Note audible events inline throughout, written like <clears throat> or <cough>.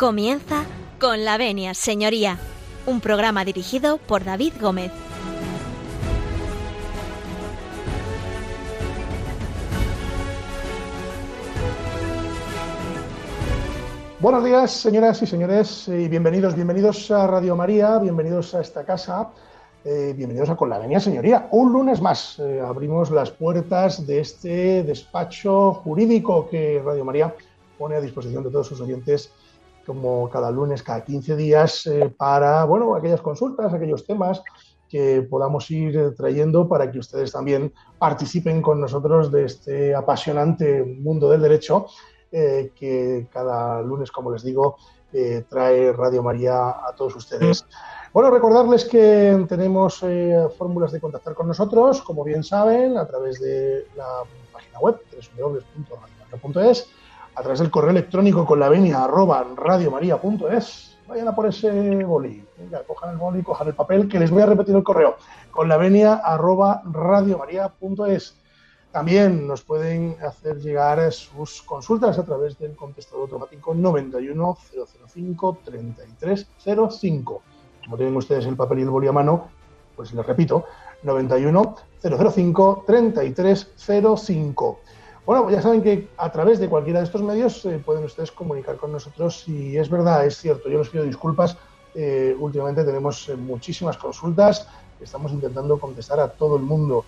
Comienza con la venia, señoría, un programa dirigido por David Gómez. Buenos días, señoras y señores, y bienvenidos, bienvenidos a Radio María, bienvenidos a esta casa, eh, bienvenidos a Con la Venia Señoría. Un lunes más eh, abrimos las puertas de este despacho jurídico que Radio María pone a disposición de todos sus oyentes como cada lunes, cada 15 días, eh, para, bueno, aquellas consultas, aquellos temas que podamos ir trayendo para que ustedes también participen con nosotros de este apasionante mundo del derecho eh, que cada lunes, como les digo, eh, trae Radio María a todos ustedes. Bueno, recordarles que tenemos eh, fórmulas de contactar con nosotros, como bien saben, a través de la página web www.radiomaria.es, a través del correo electrónico con la venia arroba radiomaria.es. Vayan a por ese boli, venga, cojan el boli, cojan el papel, que les voy a repetir el correo, con la venia arroba radiomaria.es. También nos pueden hacer llegar sus consultas a través del contestador automático 91005 3305. Como tienen ustedes el papel y el boli a mano, pues les repito, 91005 3305. Bueno, ya saben que a través de cualquiera de estos medios eh, pueden ustedes comunicar con nosotros y es verdad, es cierto, yo les pido disculpas, eh, últimamente tenemos eh, muchísimas consultas, estamos intentando contestar a todo el mundo.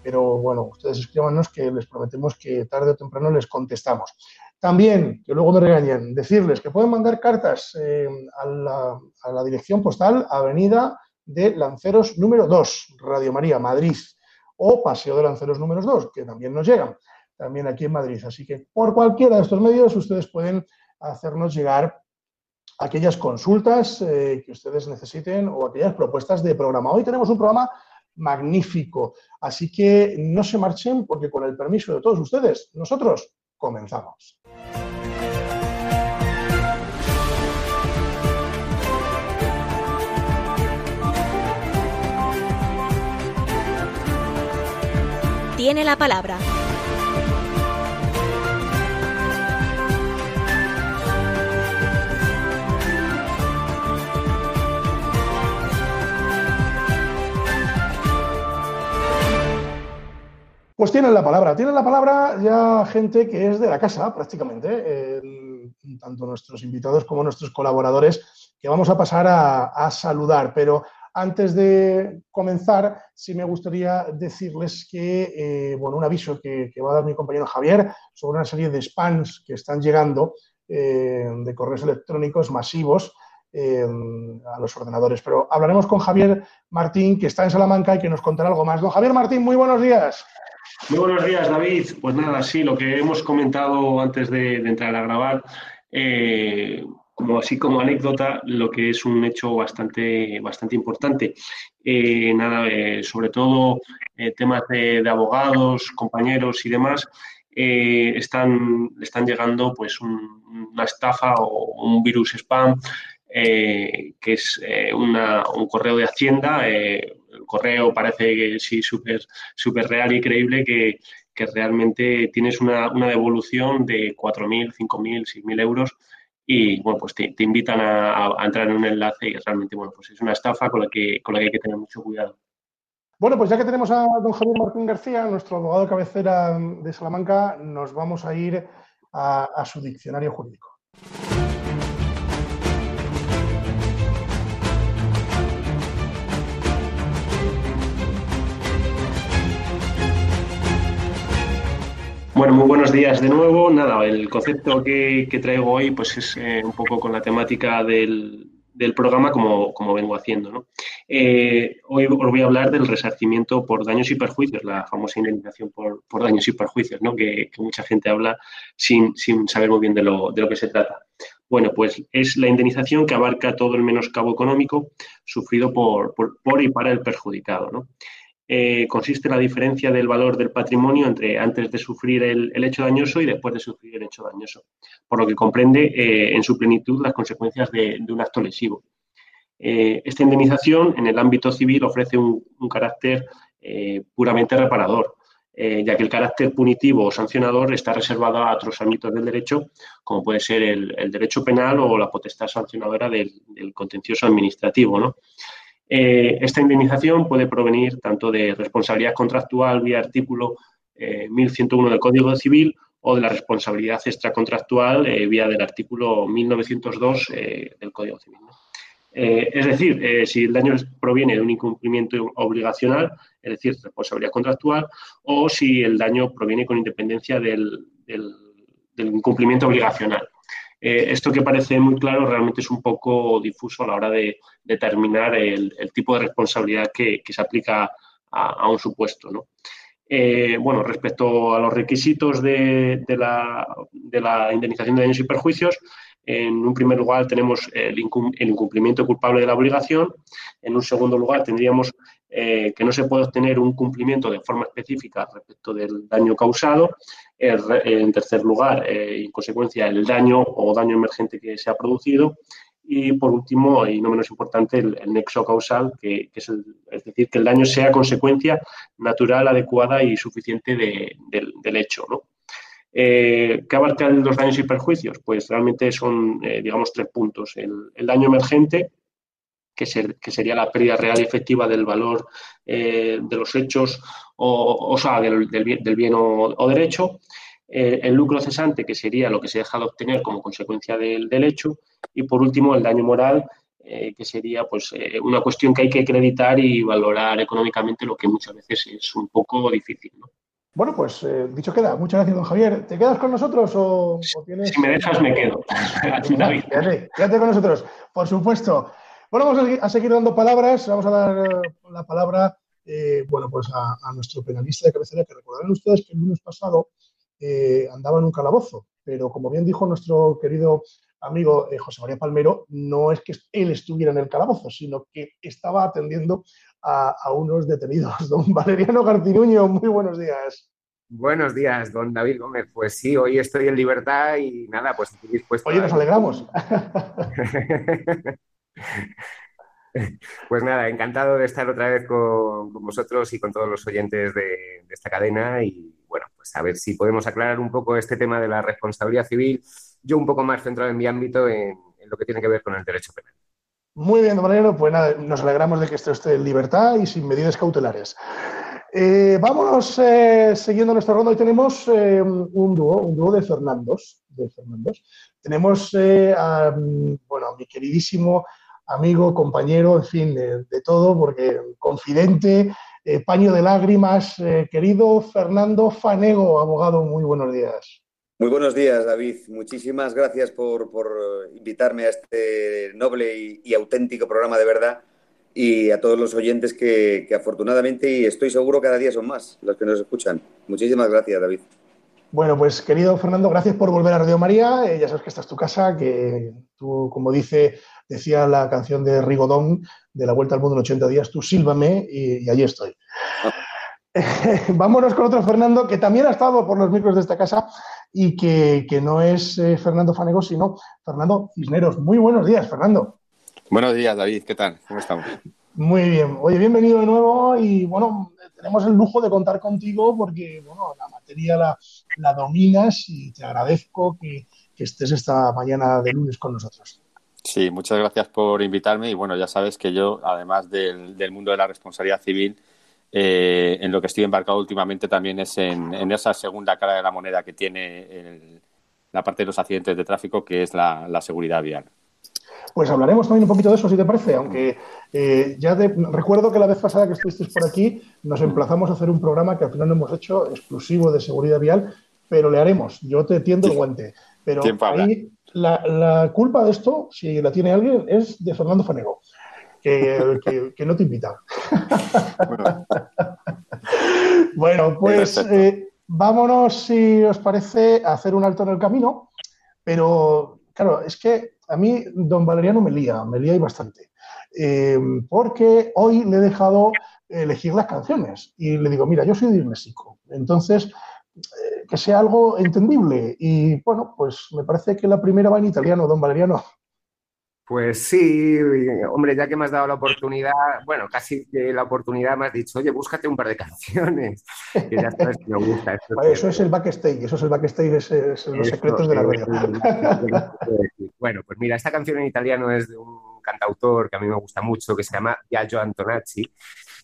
Pero bueno, ustedes escríbanos que les prometemos que tarde o temprano les contestamos. También, que luego me regañen, decirles que pueden mandar cartas a, la, a, la, dirección postal Avenida de Lanceros número 2, Radio María, Madrid, o Paseo de Lanceros número 2, que también nos llegan, también aquí en Madrid. Así que por cualquiera de estos medios ustedes pueden hacernos llegar aquellas consultas eh, que ustedes necesiten o aquellas propuestas de programa. Hoy tenemos un programa magnífico. Así que no se marchen porque con el permiso de todos ustedes, nosotros comenzamos. Tiene la palabra. Pues tienen la palabra, tienen la palabra ya gente que es de la casa prácticamente, tanto nuestros invitados como nuestros colaboradores, que vamos a pasar a, a, saludar. Pero antes de comenzar, sí me gustaría decirles que, eh, bueno, un aviso que, que, va a dar mi compañero Javier sobre una serie de spams que están llegando eh, de correos electrónicos masivos. A los ordenadores. Pero hablaremos con Javier Martín, que está en Salamanca y que nos contará algo más. Don Javier Martín, muy buenos días. Muy buenos días, David. Pues nada, sí, lo que hemos comentado antes de, entrar a grabar, eh, como así como anécdota, lo que es un hecho bastante, bastante importante. Eh, nada, eh, sobre todo temas de, de, abogados, compañeros y demás, están, están llegando pues un, una estafa o un virus spam. Que es una, un correo de Hacienda, el correo parece que sí súper super real y creíble que, que realmente tienes una, una, devolución de 4.000, 5.000, 6.000 euros y bueno, pues te, te invitan a, a, entrar en un enlace y realmente bueno, pues es una estafa con la que, con la que hay que tener mucho cuidado. Bueno, pues ya que tenemos a don Javier Martín García, nuestro abogado de cabecera de Salamanca, nos vamos a ir a, a su diccionario jurídico. Bueno, muy buenos días de nuevo. Nada, el concepto que, traigo hoy pues es eh, un poco con la temática del, programa como, vengo haciendo. ¿no? Eh, hoy os voy a hablar del resarcimiento por daños y perjuicios, la famosa indemnización por, daños y perjuicios, ¿no? que, mucha gente habla sin, saber muy bien de lo, que se trata. Bueno, pues es la indemnización que abarca todo el menoscabo económico sufrido por, por, por y para el perjudicado. ¿no? Eh, consiste en la diferencia del valor del patrimonio entre antes de sufrir el, hecho dañoso y después de sufrir el hecho dañoso, por lo que comprende eh, en su plenitud las consecuencias de, un acto lesivo. Eh, esta indemnización en el ámbito civil ofrece un, carácter puramente reparador. ya que el carácter punitivo o sancionador está reservado a otros ámbitos del derecho, como puede ser el, derecho penal o la potestad sancionadora del, contencioso administrativo. Eh, esta indemnización puede provenir tanto de responsabilidad contractual vía artículo 1101 del Código Civil o de la responsabilidad extracontractual vía del artículo 1902 del Código Civil. Eh, es decir, eh, si el daño proviene de un incumplimiento obligacional, es decir, responsabilidad contractual, o si el daño proviene con independencia del, incumplimiento obligacional. Eh, esto que parece muy claro realmente es un poco difuso a la hora de determinar el, tipo de responsabilidad que, se aplica a, un supuesto. bueno, respecto a los requisitos de, la, de, la, indemnización de daños y perjuicios, en un primer lugar tenemos el, incumplimiento culpable de la obligación. En un segundo lugar tendríamos eh, que no se puede obtener un cumplimiento de forma específica respecto del daño causado. En tercer lugar, eh, en consecuencia, el daño o daño emergente que se ha producido. Y por último, y no menos importante, el, nexo causal, que, es, decir, que el daño sea consecuencia natural, adecuada y suficiente del, hecho. ¿no? Eh, ¿Qué abarcan los daños y perjuicios? Pues realmente son, eh, digamos, tres puntos. El, daño emergente, que, sería la pérdida real y efectiva del valor eh, de los hechos o, sea, del, bien, o, derecho. El lucro cesante, que sería lo que se deja de obtener como consecuencia del, hecho. Y por último, el daño moral, que sería pues una cuestión que hay que acreditar y valorar económicamente, lo que muchas veces es un poco difícil. ¿no? Bueno, pues eh, dicho queda. Muchas gracias, don Javier. ¿Te quedas con nosotros o, tienes... Si me dejas, me quedo. <laughs> <laughs> quédate, quédate, con nosotros, por supuesto. Bueno, vamos a seguir, dando palabras. Vamos a dar eh, la palabra eh, bueno, pues a, nuestro penalista de cabecera, que recordarán ustedes que el lunes pasado andaba en un calabozo, pero como bien dijo nuestro querido amigo José María Palmero, no es que él estuviera en el calabozo, sino que estaba atendiendo a, unos detenidos. <laughs> Don Valeriano Garcinuño, muy buenos días. Buenos días, don David Gómez. Pues sí, hoy estoy en libertad y nada, pues estoy dispuesto. Oye, nos alegramos. <laughs> pues nada, encantado de estar otra vez con, vosotros y con todos los oyentes de, esta cadena y bueno, pues a ver si podemos aclarar un poco este tema de la responsabilidad civil, yo un poco más centrado en mi ámbito en lo que tiene que ver con el derecho penal. Muy bien, don pues nada, nos alegramos de que esté en libertad y sin medidas cautelares. Eh, vámonos eh, siguiendo nuestra ronda. Hoy tenemos eh, un dúo, un dúo de Fernandos. De Fernandos. Tenemos a, bueno, a mi queridísimo amigo, compañero, en fin, de todo, porque confidente, paño de lágrimas, querido Fernando Fanego, abogado, muy buenos días. Muy buenos días, David. Muchísimas gracias por, invitarme a este noble y, auténtico programa de verdad y a todos los oyentes que, afortunadamente y estoy seguro cada día son más los que nos escuchan. Muchísimas gracias, David. Bueno, pues querido Fernando, gracias por volver a Radio María. Eh, ya sabes que esta es tu casa, que tú, como dice, decía la canción de Rigodón de la Vuelta al Mundo en 80 días, tú sílvame y, y allí estoy. <laughs> Vámonos con otro Fernando que también ha estado por los micros de esta casa y que, no es eh, Fernando Fanego, sino Fernando Cisneros. Muy buenos días, Fernando. Buenos días, David. ¿Qué tal? ¿Cómo estamos? Muy bien. Oye, bienvenido de nuevo y bueno, tenemos el lujo de contar contigo porque, bueno, la materia la, dominas y te agradezco que, estés esta mañana de lunes con nosotros. Sí, muchas gracias por invitarme y bueno, ya sabes que yo, además del mundo de la responsabilidad civil, eh, en lo que estoy embarcado últimamente también es en, esa segunda cara de la moneda que tiene la parte de los accidentes de tráfico, que es la, seguridad vial. Pues hablaremos también un poquito de eso, si te parece, aunque eh, ya recuerdo que la vez pasada que estuvisteis por aquí nos emplazamos a hacer un programa que al final no hemos hecho exclusivo de seguridad vial, pero le haremos. Yo te tiendo el guante. Pero ahí la, la, culpa de esto, si la tiene alguien, es de Fernando Fanego que, <laughs> no te invita. Bueno, pues eh, vámonos, si os parece, a hacer un alto en el camino, pero claro, es que a mí don Valeriano me lía, me lía y bastante, eh, porque hoy le he dejado elegir las canciones y le digo, mira, yo soy disléxico, entonces que sea algo entendible y bueno, pues me parece que la primera va en italiano, don Valeriano. Pues sí, hombre, ya que me has dado la oportunidad, bueno, casi que la oportunidad me has dicho, oye, búscate un par de canciones, que ya sabes que me gusta. <laughs> eso es el backstage, eso es el backstage, es, los secretos de la radio. <laughs> <laughs> bueno, pues mira, esta canción en italiano es de un cantautor que a mí me gusta mucho, que se llama Biagio Antonacci,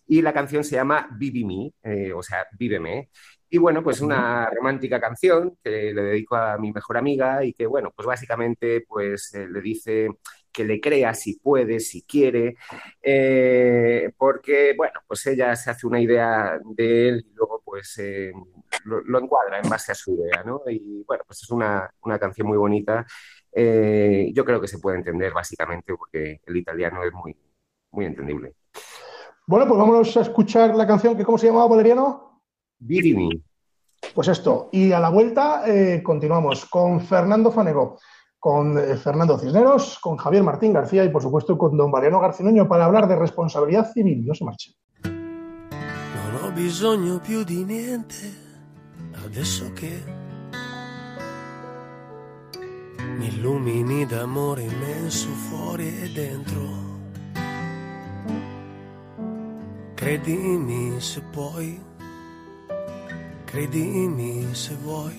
y la canción se llama Vivi Me, eh, o sea, Víveme, y bueno, pues una romántica canción que le dedico a mi mejor amiga y que, bueno, pues básicamente pues eh, le dice que le crea si puede, si quiere, eh, porque, bueno, pues ella se hace una idea de él y luego pues eh, lo, encuadra en base a su idea, ¿no? Y bueno, pues es una, canción muy bonita. Eh, yo creo que se puede entender básicamente porque el italiano es muy, muy entendible. Bueno, pues vámonos a escuchar la canción que, ¿cómo se llamaba, Valeriano? Vivimi. Pues esto, y a la vuelta continuamos con Fernando Fanego con eh, Fernando Cisneros, con Javier Martín García y, por supuesto, con don Mariano Garcinuño para hablar de responsabilidad civil. No se marchen. Non ho bisogno più di niente adesso che mi illumini d'amore immenso fuori e dentro. Credimi se puoi, credimi se vuoi.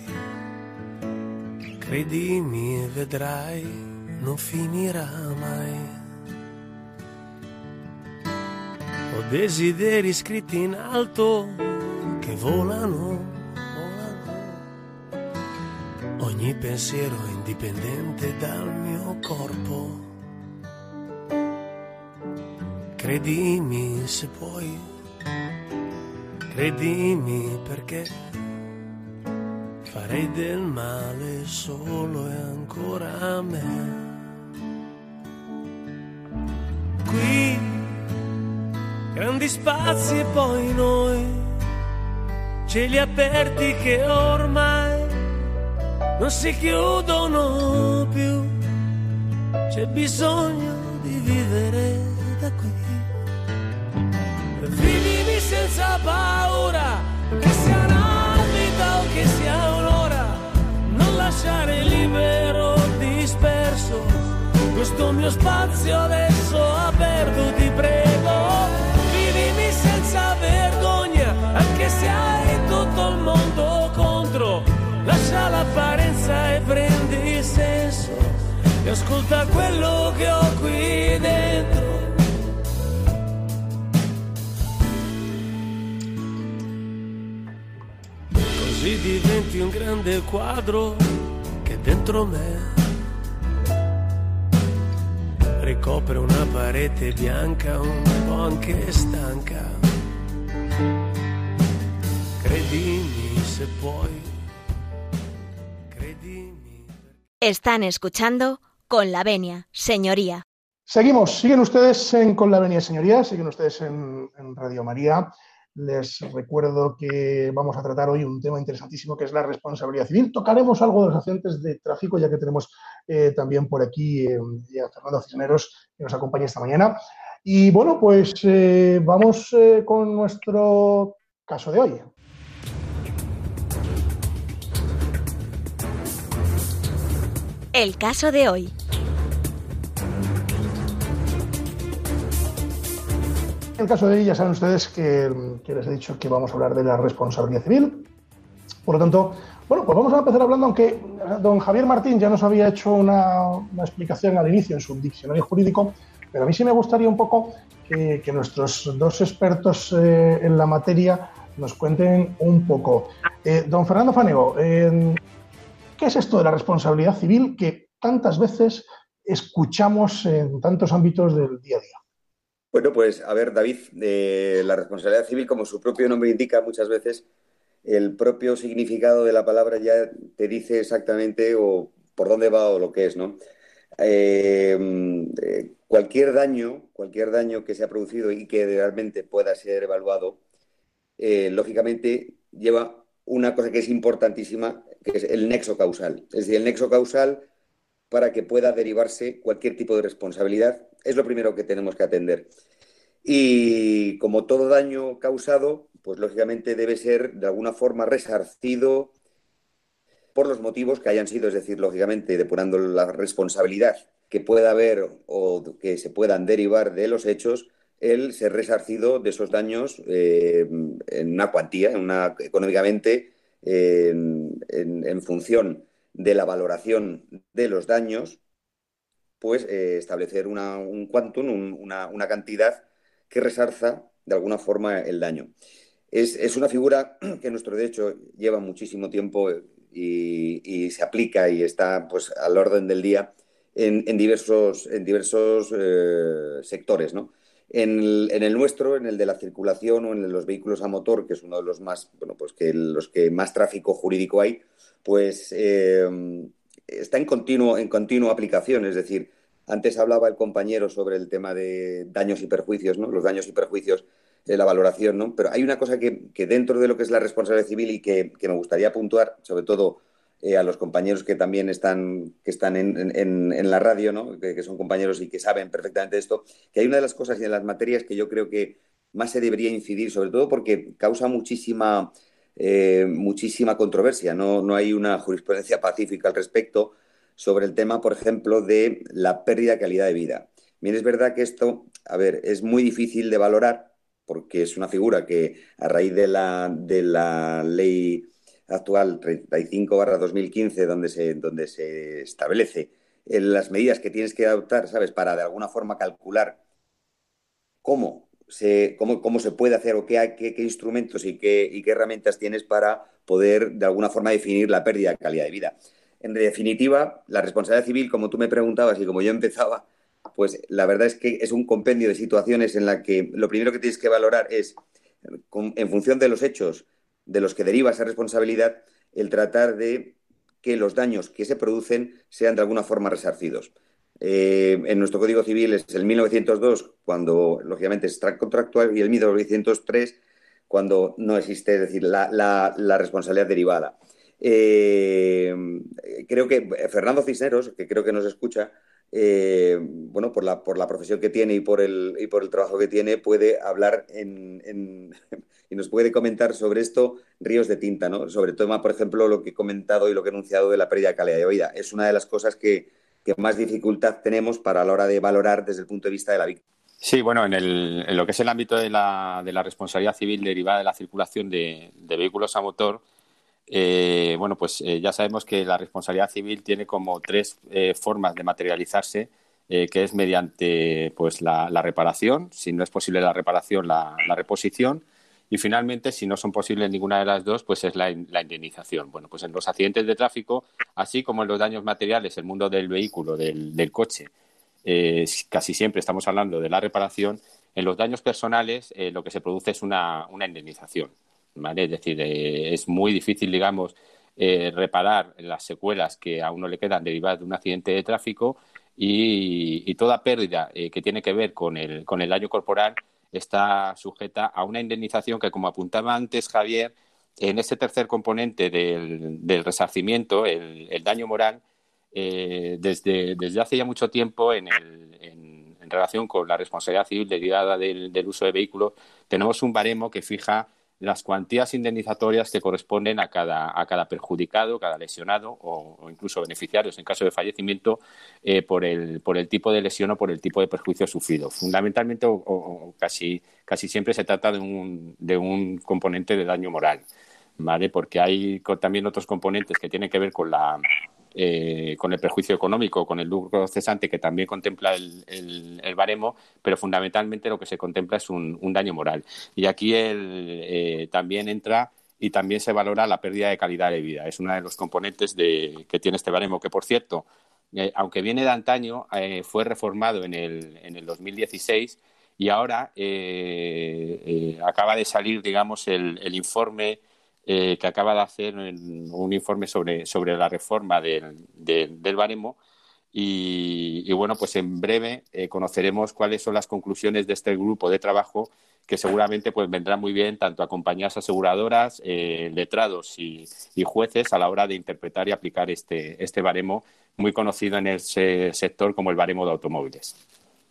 Credimi e vedrai, non finirà mai. Ho desideri scritti in alto che volano, volano. Ogni pensiero indipendente dal mio corpo. Credimi se puoi, credimi perché farei del male solo e ancora a me. Qui, grandi spazi e poi noi, cieli aperti che ormai non si chiudono più. C'è bisogno di vivere da qui. Senza paura, che sia una vita o che sia una lasciare libero, disperso. Questo mio spazio adesso aperto, ti prego. Vivimi senza vergogna, anche se hai tutto il mondo contro. Lascia l'apparenza e prendi il senso. E ascolta quello che ho qui dentro. Così diventi un grande quadro dentro me ricopre una parete bianca un po' anche stanca. Credimi se puoi. Credimi. Están escuchando con la venia, señoría. Seguimos, siguen ustedes en Con la Venia, señoría, siguen ustedes en, en Radio María. Les recuerdo que vamos a tratar hoy un tema interesantísimo que es la responsabilidad civil. Tocaremos algo de los accidentes de tráfico, ya que tenemos eh, también por aquí eh, a Fernando Cisneros, que nos acompaña esta mañana. Y bueno, pues eh, vamos con nuestro caso de hoy. El caso de hoy. En el caso de ella, saben ustedes que, les he dicho que vamos a hablar de la responsabilidad civil. Por lo tanto, bueno, pues vamos a empezar hablando, aunque don Javier Martín ya nos había hecho una, explicación al inicio en su diccionario jurídico, pero a mí sí me gustaría un poco que, nuestros dos expertos eh, en la materia nos cuenten un poco. Eh, don Fernando Fanego, ¿qué es esto de la responsabilidad civil que tantas veces escuchamos en tantos ámbitos del día a día? Bueno, pues a ver, David, eh, la responsabilidad civil, como su propio nombre indica muchas veces, el propio significado de la palabra ya te dice exactamente o por dónde va o lo que es, ¿no? Eh, eh, cualquier daño, cualquier daño que se ha producido y que realmente pueda ser evaluado, lógicamente lleva una cosa que es importantísima, que es el nexo causal. Es decir, el nexo causal para que pueda derivarse cualquier tipo de responsabilidad. Es lo primero que tenemos que atender. Y como todo daño causado, pues lógicamente debe ser de alguna forma resarcido por los motivos que hayan sido, es decir, lógicamente depurando la responsabilidad que pueda haber o que se puedan derivar de los hechos, el ser resarcido de esos daños eh, en una cuantía, económicamente, en, función de la valoración de los daños, pues eh, establecer un quantum, una, una, cantidad que resarza de alguna forma el daño. Es, una figura <clears throat> que nuestro derecho lleva muchísimo tiempo y, se aplica y está pues, al orden del día en, diversos, en diversos eh, sectores. ¿no? En el, nuestro, en el de la circulación o en los vehículos a motor, que es uno de los más, bueno, pues que los que más tráfico jurídico hay, pues eh, está en continuo, en continua aplicación. Es decir, antes hablaba el compañero sobre el tema de daños y perjuicios, ¿no? Los daños y perjuicios la valoración, ¿no? Pero hay una cosa que, dentro de lo que es la responsabilidad civil y que, me gustaría puntuar, sobre todo eh, a los compañeros que también están, que están en, la radio, ¿no? que, son compañeros y que saben perfectamente esto, que hay una de las cosas y de las materias que yo creo que más se debería incidir, sobre todo porque causa muchísima, eh, muchísima controversia. ¿no? no hay una jurisprudencia pacífica al respecto sobre el tema, por ejemplo, de la pérdida de calidad de vida. Bien, es verdad que esto, a ver, es muy difícil de valorar porque es una figura que a raíz de la, de la ley actual 35-2015, donde se, donde se establece las medidas que tienes que adoptar, ¿sabes? Para de alguna forma calcular cómo cómo, cómo se puede hacer o qué, qué, instrumentos y qué, y qué herramientas tienes para poder de alguna forma definir la pérdida de calidad de vida. En definitiva, la responsabilidad civil, como tú me preguntabas y como yo empezaba, pues la verdad es que es un compendio de situaciones en la que lo primero que tienes que valorar es, en función de los hechos, de los que deriva esa responsabilidad el tratar de que los daños que se producen sean de alguna forma resarcidos. Eh, en nuestro Código Civil es el 1902, cuando lógicamente es contractual, y el 1903, cuando no existe, decir, la, responsabilidad derivada. Eh, creo que Fernando Cisneros, que creo que nos escucha, eh, bueno, por la, por la profesión que tiene y por el, y por el trabajo que tiene, puede hablar <laughs> y nos puede comentar sobre esto ríos de tinta, ¿no? Sobre todo, por ejemplo, lo que he comentado y lo que he enunciado de la pérdida de calidad de vida. Es una de las cosas que, más dificultad tenemos para la hora de valorar desde el punto de vista de la víctima. Sí, bueno, en, el, lo que es el ámbito de la, de la responsabilidad civil derivada de la circulación de, vehículos a motor, eh, bueno, pues eh, ya sabemos que la responsabilidad civil tiene como tres eh, formas de materializarse, que es mediante pues la, reparación, si no es posible la reparación, la, reposición, y finalmente, si no son posibles ninguna de las dos, pues es la, indemnización. Bueno, pues en los accidentes de tráfico, así como en los daños materiales, el mundo del vehículo, del, coche, casi siempre estamos hablando de la reparación. En los daños personales, lo que se produce es una indemnización. Es decir, eh, es muy difícil, digamos, eh, reparar las secuelas que a uno le quedan derivadas de un accidente de tráfico y, toda pérdida eh, que tiene que ver con el, con el daño corporal está sujeta a una indemnización que, como apuntaba antes Javier, en ese tercer componente del, resarcimiento, el, daño moral, desde, desde hace ya mucho tiempo en, el, en, relación con la responsabilidad civil derivada del, del uso de vehículos, tenemos un baremo que fija las cuantías indemnizatorias que corresponden a cada, a cada perjudicado, cada lesionado o, incluso beneficiarios en caso de fallecimiento eh, por, el, por el tipo de lesión o por el tipo de perjuicio sufrido. Fundamentalmente o, casi, casi siempre se trata de un, de un componente de daño moral. ¿Vale? Porque hay también otros componentes que tienen que ver con la, eh, con el perjuicio económico, con el lucro cesante que también contempla el, baremo, pero fundamentalmente lo que se contempla es un, daño moral. Y aquí eh, también entra y también se valora la pérdida de calidad de vida. Es uno de los componentes de, que tiene este baremo, que por cierto, eh, aunque viene de antaño, fue reformado en el, en el 2016 y ahora acaba de salir, digamos, el informe eh, que acaba de hacer un informe sobre, sobre la reforma del, del, baremo. Y, bueno, pues en breve eh, conoceremos cuáles son las conclusiones de este grupo de trabajo que seguramente pues vendrán muy bien tanto a compañías aseguradoras, eh, letrados y, jueces a la hora de interpretar y aplicar este, este baremo muy conocido en ese sector como el baremo de automóviles.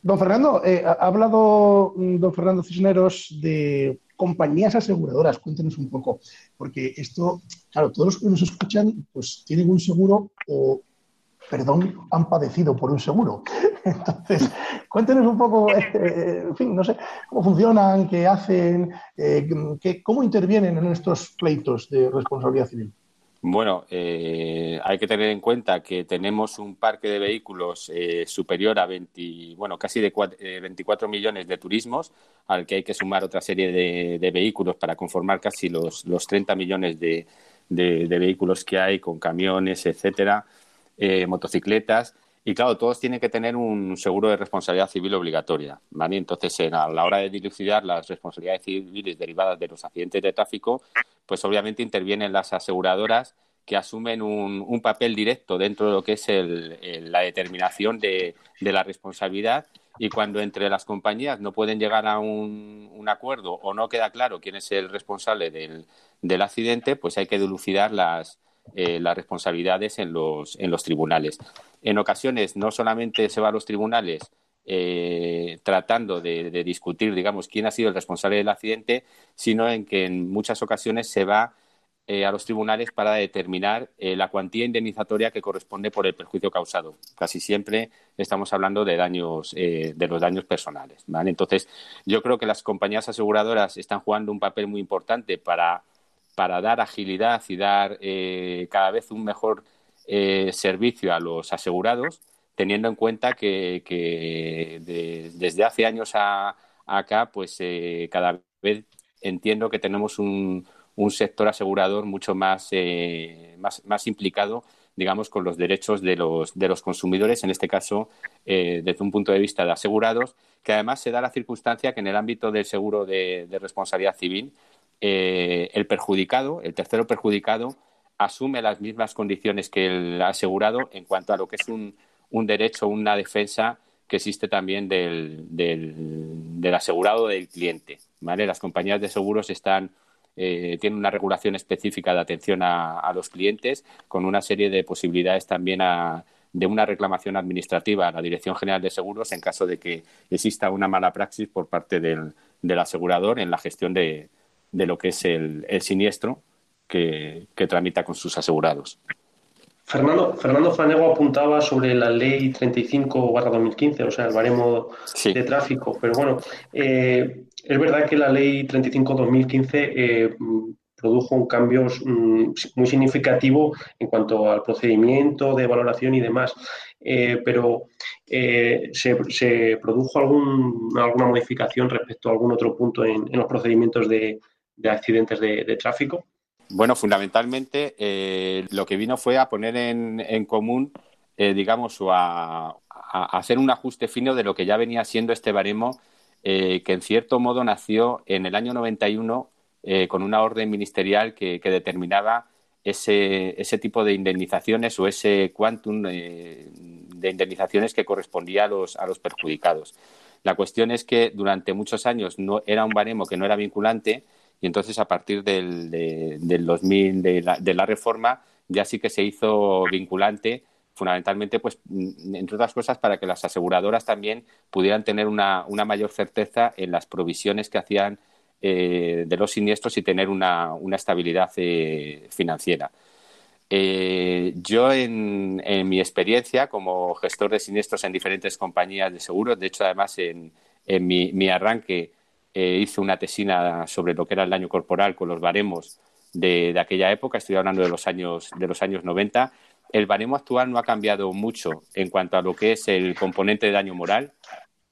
Don Fernando, ha hablado mm, don Fernando Cisneros de compañías aseguradoras, cuéntenos un poco, porque esto, claro, todos los que nos escuchan, pues tienen un seguro o perdón, han padecido por un seguro. <laughs> Entonces, cuéntenos un poco, este, en fin, no sé, cómo funcionan, qué hacen, eh, cómo intervienen en estos pleitos de responsabilidad civil. Bueno, eh, hay que tener en cuenta que tenemos un parque de vehículos eh, superior a 20, bueno, casi de 24 millones de turismos, al que hay que sumar otra serie de, vehículos para conformar casi los, los 30 millones de, de, vehículos que hay, con camiones, etcétera, eh, motocicletas. Y claro, todos tienen que tener un seguro de responsabilidad civil obligatoria. ¿vale? Entonces, a la hora de dilucidar las responsabilidades civiles derivadas de los accidentes de tráfico, pues obviamente intervienen las aseguradoras que asumen un, papel directo dentro de lo que es la determinación de, la responsabilidad y cuando entre las compañías no pueden llegar a un, acuerdo o no queda claro quién es el responsable del, accidente, pues hay que dilucidar las, eh, las responsabilidades en los, en los tribunales. En ocasiones no solamente se va a los tribunales eh, tratando de, discutir, digamos, quién ha sido el responsable del accidente, sino en que en muchas ocasiones se va eh, a los tribunales para determinar la cuantía indemnizatoria que corresponde por el perjuicio causado. Casi siempre estamos hablando de daños, de los daños personales. Entonces, yo creo que las compañías aseguradoras están jugando un papel muy importante para, para dar agilidad y dar cada vez un mejor servicio a los asegurados teniendo en cuenta que, desde hace años acá, pues eh, cada vez entiendo que tenemos un, sector asegurador mucho eh, más, más, implicado digamos, con los derechos de los, de los consumidores, en este caso, eh, desde un punto de vista de asegurados, que además se da la circunstancia que en el ámbito del seguro de, responsabilidad civil, el perjudicado, el tercero perjudicado, asume las mismas condiciones que el asegurado en cuanto a lo que es un, un derecho, una defensa que existe también del, del, asegurado del cliente. ¿vale? Las compañías de seguros están, eh, tienen una regulación específica de atención a, los clientes con una serie de posibilidades también de una reclamación administrativa a la Dirección General de Seguros en caso de que exista una mala praxis por parte del, del asegurador en la gestión de, de lo que es el, el siniestro que, que tramita con sus asegurados. Fernando, Fernando Fanego apuntaba sobre la ley 35-2015, o sea, el baremo de tráfico, pero bueno, eh, es verdad que la ley 35-2015 eh, produjo un cambio mm, muy significativo en cuanto al procedimiento de valoración y demás, eh, pero se, produjo alguna modificación respecto a algún otro punto en, los procedimientos de, accidentes de tráfico. Bueno, fundamentalmente eh, lo que vino fue a poner en, común, eh, digamos, o a, hacer un ajuste fino de lo que ya venía siendo este baremo, eh, que en cierto modo nació en el año 91 con una orden ministerial que, determinaba ese, ese, tipo de indemnizaciones o ese quantum de indemnizaciones que correspondía a los, a los perjudicados. La cuestión es que durante muchos años no era un baremo que no era vinculante y entonces a partir del, del 2000, de la, de reforma, ya sí que se hizo vinculante fundamentalmente, pues, mm, entre otras cosas, para que las aseguradoras también pudieran tener una, una mayor certeza en las provisiones que hacían eh, de los siniestros y tener una, una estabilidad eh, financiera. Eh, yo, en, mi experiencia como gestor de siniestros en diferentes compañías de seguros, de hecho, además, en, mi arranque eh, hice una tesina sobre lo que era el daño corporal con los baremos de, aquella época, estoy hablando de los años de los años 90. El baremo actual no ha cambiado mucho en cuanto a lo que es el componente de daño moral.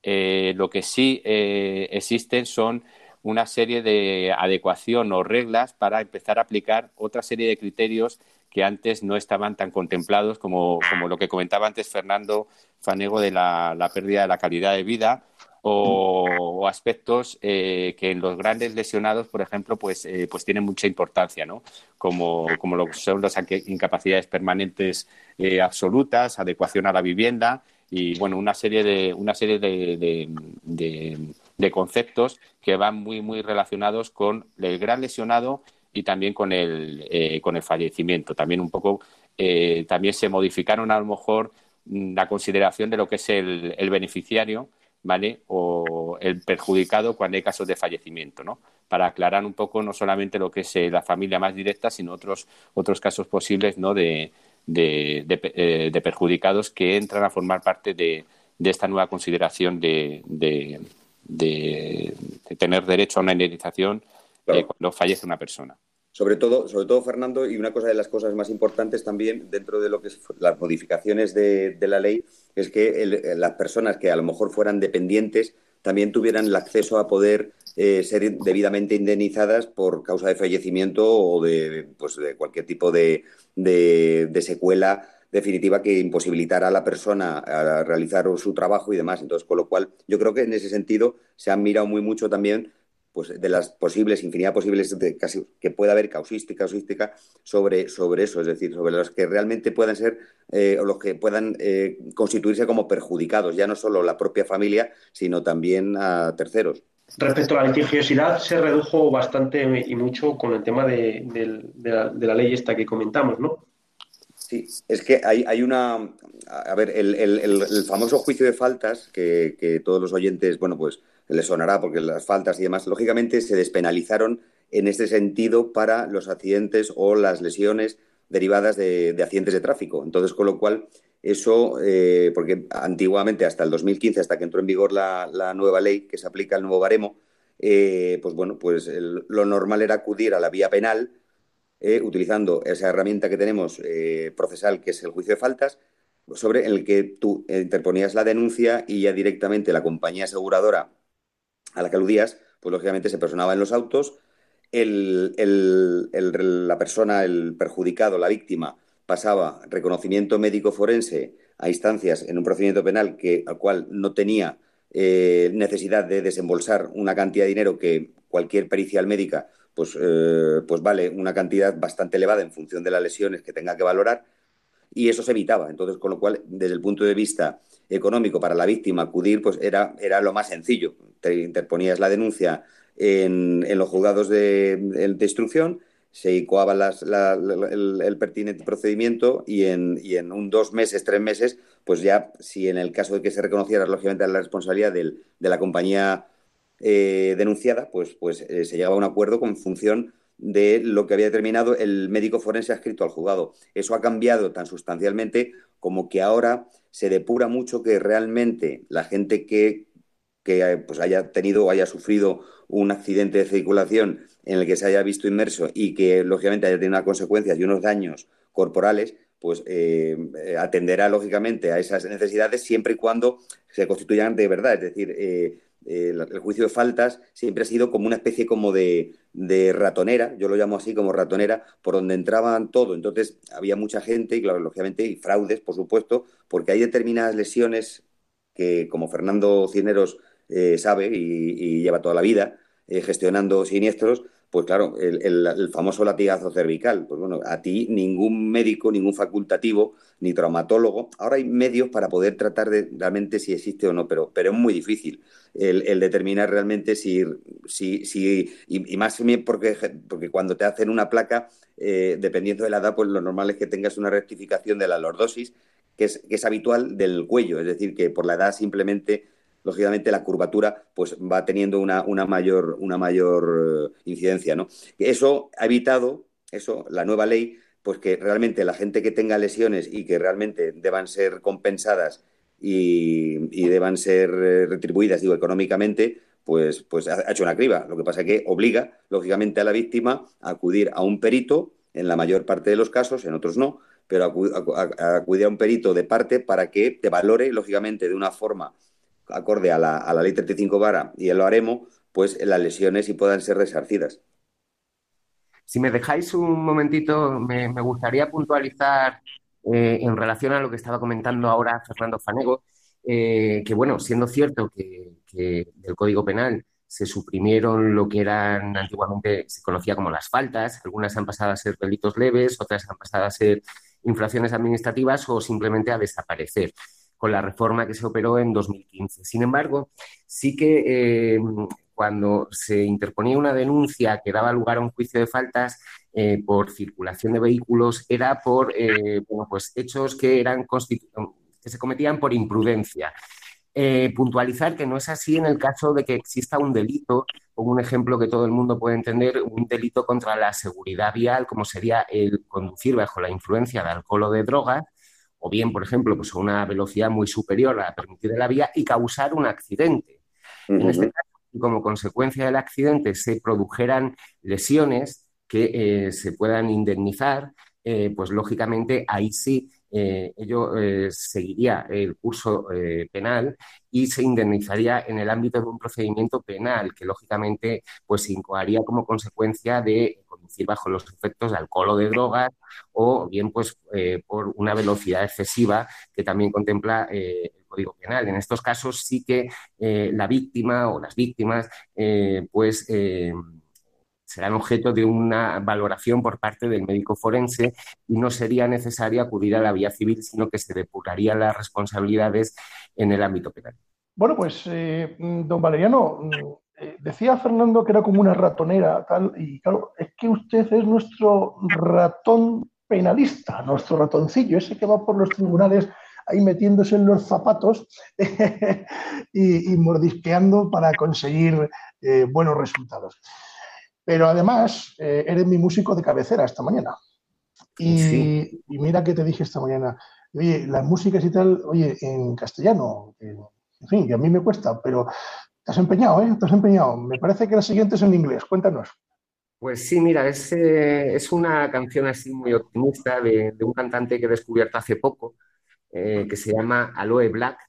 Eh, lo que sí eh, existen son una serie de adecuación o reglas para empezar a aplicar otra serie de criterios que antes no estaban tan contemplados como, como lo que comentaba antes Fernando Fanego de la, la pérdida de la calidad de vida o, aspectos eh, que en los grandes lesionados, por ejemplo, pues, eh, pues tienen mucha importancia, ¿no? Como, como lo son las incapacidades permanentes eh, absolutas, adecuación a la vivienda y, bueno, una serie de, una serie de, de, conceptos que van muy, muy relacionados con el gran lesionado y también con el, con el fallecimiento. También un poco, también se modificaron a lo mejor mm, la consideración de lo que es el beneficiario ¿vale? O el perjudicado cuando hay casos de fallecimiento, ¿no? Para aclarar un poco no solamente lo que es eh, la familia más directa, sino otros, otros casos posibles, ¿no? De, de, perjudicados que entran a formar parte de, esta nueva consideración de, tener derecho a una indemnización cuando fallece una persona. Sobre todo, sobre todo, Fernando, y una cosa de las cosas más importantes también dentro de lo que son las modificaciones de, la ley es que las personas que a lo mejor fueran dependientes también tuvieran el acceso a poder eh, ser debidamente indemnizadas por causa de fallecimiento o de, pues, de cualquier tipo de, de, secuela definitiva que imposibilitara a la persona a realizar su trabajo y demás. Entonces, con lo cual, yo creo que en ese sentido se han mirado muy mucho también pues de las posibles, infinidad posibles de casi, que pueda haber causística, causística sobre, sobre eso, es decir, sobre los que realmente puedan ser eh, o los que puedan eh, constituirse como perjudicados, ya no solo la propia familia, sino también a terceros. Respecto a la litigiosidad, se redujo bastante y mucho con el tema de, la, ley esta que comentamos, ¿no? Sí, es que hay, hay una. A ver, el, el, famoso juicio de faltas que, que todos los oyentes, bueno, pues le sonará porque las faltas y demás, lógicamente se despenalizaron en este sentido para los accidentes o las lesiones derivadas de, accidentes de tráfico. Entonces, con lo cual, eso, eh, porque antiguamente, hasta el 2015, hasta que entró en vigor la, nueva ley que se aplica al nuevo baremo, eh, pues bueno, pues lo normal era acudir a la vía penal eh, utilizando esa herramienta que tenemos procesal, que es el juicio de faltas, sobre el que tú interponías la denuncia y ya directamente la compañía aseguradora a la que aludías, pues lógicamente se personaba en los autos, el, la persona, el perjudicado, la víctima, pasaba reconocimiento médico forense a instancias en un procedimiento penal que, al cual no tenía eh, necesidad de desembolsar una cantidad de dinero que cualquier pericial médica pues, eh, pues vale una cantidad bastante elevada en función de las lesiones que tenga que valorar y eso se evitaba. Entonces, con lo cual, desde el punto de vista económico para la víctima acudir, pues era, era lo más sencillo. Te interponías la denuncia en, los juzgados de, instrucción, se incoaba el, pertinente procedimiento y en, y en un dos meses, tres meses, pues ya, si en el caso de que se reconociera, lógicamente, la responsabilidad de la compañía eh, denunciada, pues, pues eh, se llegaba a un acuerdo con función de lo que había determinado el médico forense adscrito al juzgado. Eso ha cambiado tan sustancialmente como que ahora se depura mucho que realmente la gente que, pues haya tenido o haya sufrido un accidente de circulación en el que se haya visto inmerso y que lógicamente haya tenido unas consecuencias y unos daños corporales, pues eh, atenderá lógicamente a esas necesidades siempre y cuando se constituyan de verdad. Es decir, eh, eh, el juicio de faltas siempre ha sido como una especie como de, ratonera, yo lo llamo así como ratonera, por donde entraban todo. Entonces había mucha gente y, claro, lógicamente, y fraudes, por supuesto, porque hay determinadas lesiones que, como Fernando Cineros eh, sabe y, lleva toda la vida eh, gestionando siniestros, pues claro, el, famoso latigazo cervical. Pues bueno, a ti ningún médico, ningún facultativo, ni traumatólogo. Ahora hay medios para poder tratar de realmente si existe o no, pero, pero es muy difícil el, determinar realmente si, si, si y, más porque, porque cuando te hacen una placa, eh, dependiendo de la edad, pues lo normal es que tengas una rectificación de la lordosis, que es, que es habitual del cuello, es decir, que por la edad simplemente lógicamente la curvatura pues va teniendo una, una mayor, una mayor eh, incidencia. ¿no? Eso ha evitado, eso, la nueva ley, pues que realmente la gente que tenga lesiones y que realmente deban ser compensadas y, deban ser eh, retribuidas, digo, económicamente, pues, pues ha hecho una criba. Lo que pasa es que obliga, lógicamente, a la víctima a acudir a un perito, en la mayor parte de los casos, en otros no, pero a, acudir a un perito de parte para que te valore, lógicamente, de una forma acorde a la, a la ley 35 vara y lo haremos, pues las lesiones y puedan ser resarcidas. Si me dejáis un momentito, me, gustaría puntualizar eh, en relación a lo que estaba comentando ahora Fernando Fanego, eh, que bueno, siendo cierto que, del Código Penal se suprimieron lo que eran antiguamente se conocía como las faltas, algunas han pasado a ser delitos leves, otras han pasado a ser infracciones administrativas o simplemente a desaparecer con la reforma que se operó en 2015. Sin embargo, sí que eh, cuando se interponía una denuncia que daba lugar a un juicio de faltas eh, por circulación de vehículos, era por eh, pues hechos que, eran que se cometían por imprudencia. puntualizar que no es así en el caso de que exista un delito pongo un ejemplo que todo el mundo puede entender, un delito contra la seguridad vial, como sería el conducir bajo la influencia de alcohol o de drogas, o bien, por ejemplo, pues a una velocidad muy superior a la permitida de la vía y causar un accidente. En este caso, como consecuencia del accidente se produjeran lesiones que eh, se puedan indemnizar, eh, pues lógicamente ahí sí eh, ello seguiría el curso penal y se indemnizaría en el ámbito de un procedimiento penal que lógicamente pues incoaría como consecuencia de conducir bajo los efectos de alcohol o de drogas o bien pues por una velocidad excesiva que también contempla el Código Penal. En estos casos sí que la víctima o las víctimas pues serán objeto de una valoración por parte del médico forense y no sería necesario acudir a la vía civil, sino que se depurarían las responsabilidades en el ámbito penal. Bueno, pues, eh, don Valeriano, eh, decía Fernando que era como una ratonera, tal, y claro, es que usted es nuestro ratón penalista, nuestro ratoncillo, ese que va por los tribunales ahí metiéndose en los zapatos <laughs> y, mordisqueando para conseguir eh, buenos resultados. Pero además, eh, eres mi músico de cabecera esta mañana. Y, mira que te dije esta mañana, oye, las músicas y tal, oye, en castellano, en fin, que a mí me cuesta, pero te has empeñado, ¿eh? Te has empeñado. Me parece que la siguiente es en inglés, cuéntanos. Pues sí, mira, es, eh, es una canción así muy optimista de, un cantante que he descubierto hace poco, eh, que se llama Aloe Black,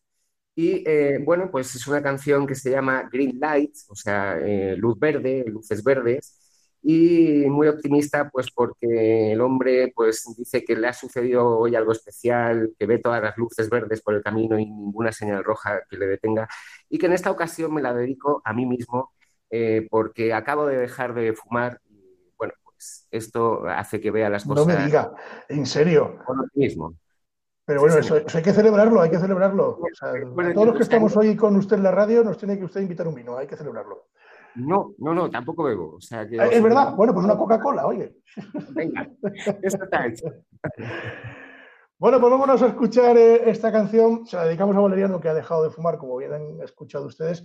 y eh, bueno, pues es una canción que se llama Green Light, o sea, eh, luz verde, luces verdes, y muy optimista, pues porque el hombre pues dice que le ha sucedido hoy algo especial, que ve todas las luces verdes por el camino y ninguna señal roja que le detenga, y que en esta ocasión me la dedico a mí mismo eh, porque acabo de dejar de fumar y bueno, pues esto hace que vea las cosas. No me diga, en serio. Con optimismo. Pero bueno, eso, hay que celebrarlo, hay que celebrarlo. todos los que estamos hoy con usted en la radio nos tiene que usted invitar un vino, hay que celebrarlo. No, no, no, tampoco bebo. Ah, es verdad, bueno, pues una Coca-Cola, oye. Venga, esto está hecho. Bueno, pues vámonos a escuchar eh, esta canción. Se la dedicamos a Valeriano, que ha dejado de fumar, como bien han escuchado ustedes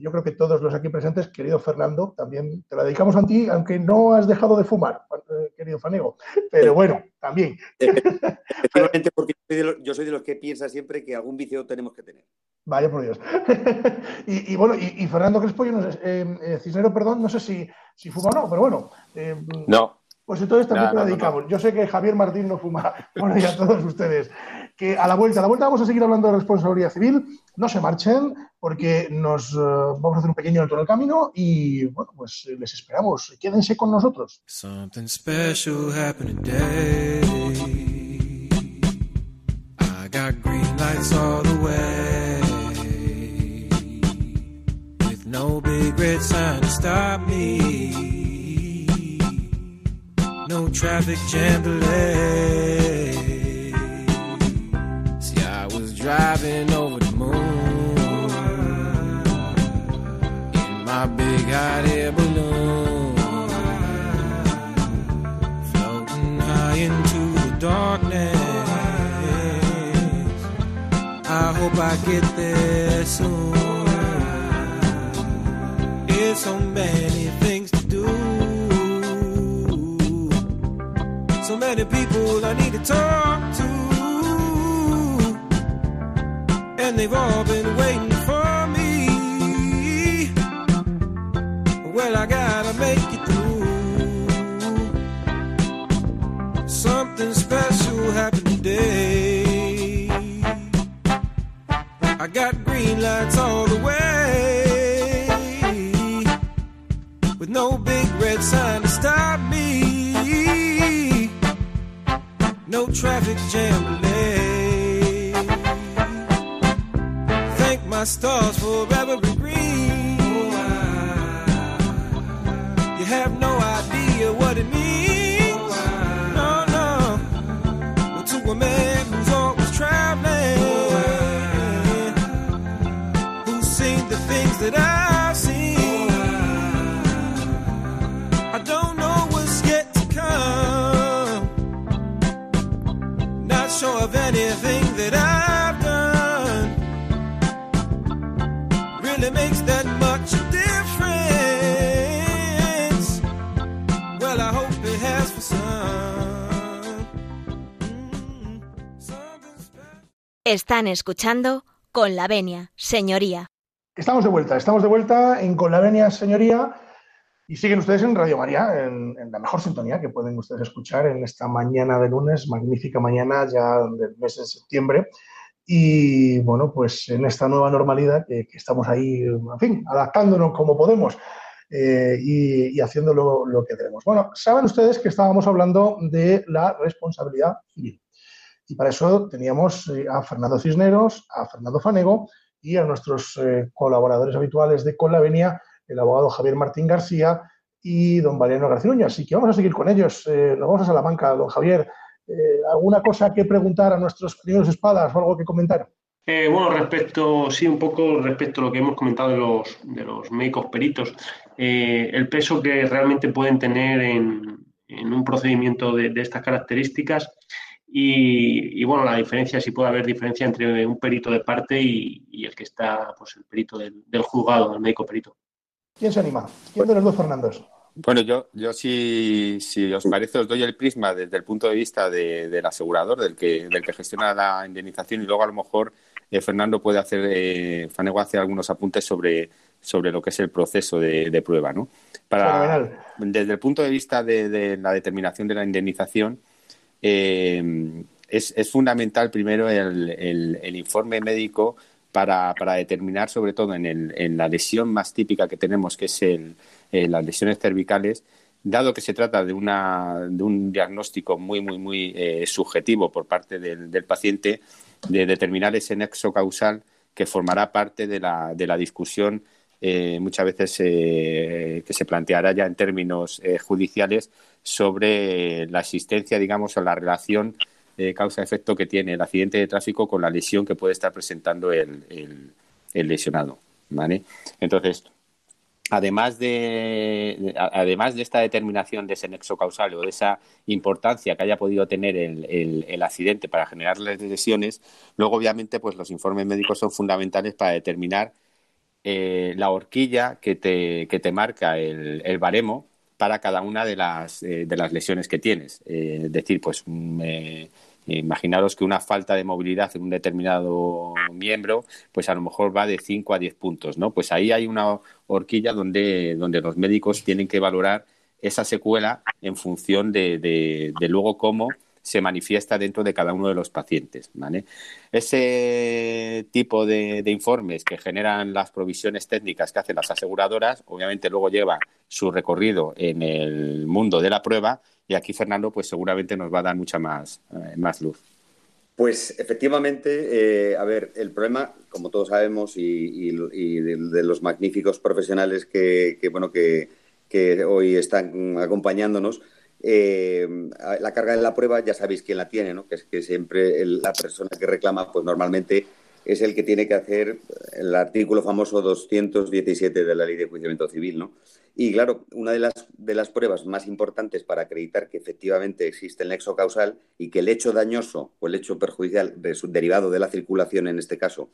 yo creo que todos los aquí presentes, querido Fernando, también te la dedicamos a ti, aunque no has dejado de fumar, eh, querido Fanego. Pero <laughs> bueno, también. <laughs> Efectivamente, porque yo soy de los que piensa siempre que algún vicio tenemos que tener. Vaya por Dios. <laughs> y, bueno, y, Fernando Crespo, yo no sé, eh, eh, Cisnero, perdón, no sé si, si fuma o no, pero bueno. no. Pues entonces también te la dedicamos. Yo sé que Javier Martín no fuma, bueno, y a todos ustedes. Que a la vuelta, a la vuelta vamos a seguir hablando de responsabilidad civil. No se marchen, porque nos uh, vamos a hacer un pequeño alto en camino y bueno, pues les esperamos. Quédense con nosotros. Something special happened today. No traffic jam. Driving over the moon in my big hot air balloon, floating high into the darkness. I hope I get there soon. It's so many things to do. So many people I need to talk to. And they've all been waiting Están escuchando con la venia, señoría. Estamos de vuelta, estamos de vuelta en Con la venia, señoría. Y siguen ustedes en Radio María, en, la mejor sintonía que pueden ustedes escuchar en esta mañana de lunes, magnífica mañana ya del mes de septiembre. Y bueno, pues en esta nueva normalidad que, estamos ahí, en fin, adaptándonos como podemos eh, y, haciendo lo, que debemos. Bueno, saben ustedes que estábamos hablando de la responsabilidad civil. Y para eso teníamos eh, a Fernando Cisneros, a Fernando Fanego y a nuestros eh, colaboradores habituales de Colavenia, el abogado Javier Martín García y don Valeriano García Así que vamos a seguir con ellos. Eh, nos vamos a Salamanca, don Javier. Eh, ¿Alguna cosa que preguntar a nuestros primeros espadas o algo que comentar? Eh, bueno, respecto, sí, un poco respecto a lo que hemos comentado de los, de los médicos peritos, el peso que realmente pueden tener en, un procedimiento de, estas características y, bueno, la diferencia, si puede haber diferencia entre un perito de parte y, el que está, pues el perito del, del juzgado, el médico perito. ¿Quién se anima? ¿Quién de los dos Fernandos? Bueno, yo, yo si, si os parece, os doy el prisma desde el punto de vista del asegurador, del que, del que gestiona la indemnización, y luego a lo mejor eh, Fernando puede hacer, eh, Fanego hace algunos apuntes sobre, sobre lo que es el proceso de, prueba, ¿no? Para, desde el punto de vista de, la determinación de la indemnización, eh, es, fundamental primero el, informe médico para, determinar, sobre todo en, el, en, la lesión más típica que tenemos, que es el, eh, las lesiones cervicales, dado que se trata de, una, de un diagnóstico muy, muy, muy eh, subjetivo por parte del, paciente, de determinar ese nexo causal que formará parte de la, de la discusión muchas veces que se planteará ya en términos judiciales sobre la existencia, digamos, o la relación causa-efecto que tiene el accidente de tráfico con la lesión que puede estar presentando el, el, lesionado. ¿vale? Entonces, además de, además de esta determinación de ese nexo causal o de esa importancia que haya podido tener el, el, accidente para generar las lesiones, luego obviamente pues los informes médicos son fundamentales para determinar eh, la horquilla que te, que te marca el, el baremo para cada una de las, eh, de las lesiones que tienes. Eh, es decir, pues mm, imaginaros que una falta de movilidad en un determinado miembro, pues a lo mejor va de 5 a 10 puntos, ¿no? Pues ahí hay una horquilla donde, donde los médicos tienen que valorar esa secuela en función de, de luego cómo se manifiesta dentro de cada uno de los pacientes. ¿vale? Ese tipo de, informes que generan las provisiones técnicas que hacen las aseguradoras, obviamente luego lleva su recorrido en el mundo de la prueba y aquí Fernando pues seguramente nos va a dar mucha más, eh, más luz. Pues efectivamente, eh, a ver, el problema, como todos sabemos, y, de, los magníficos profesionales que, bueno, que, que hoy están acompañándonos, eh, la carga de la prueba ya sabéis quién la tiene, ¿no? que es que siempre la persona que reclama, pues normalmente es el que tiene que hacer el artículo famoso 217 de la Ley de Enjuiciamiento Civil. ¿no? Y claro, una de las, de las pruebas más importantes para acreditar que efectivamente existe el nexo causal y que el hecho dañoso o el hecho perjudicial derivado de la circulación, en este caso,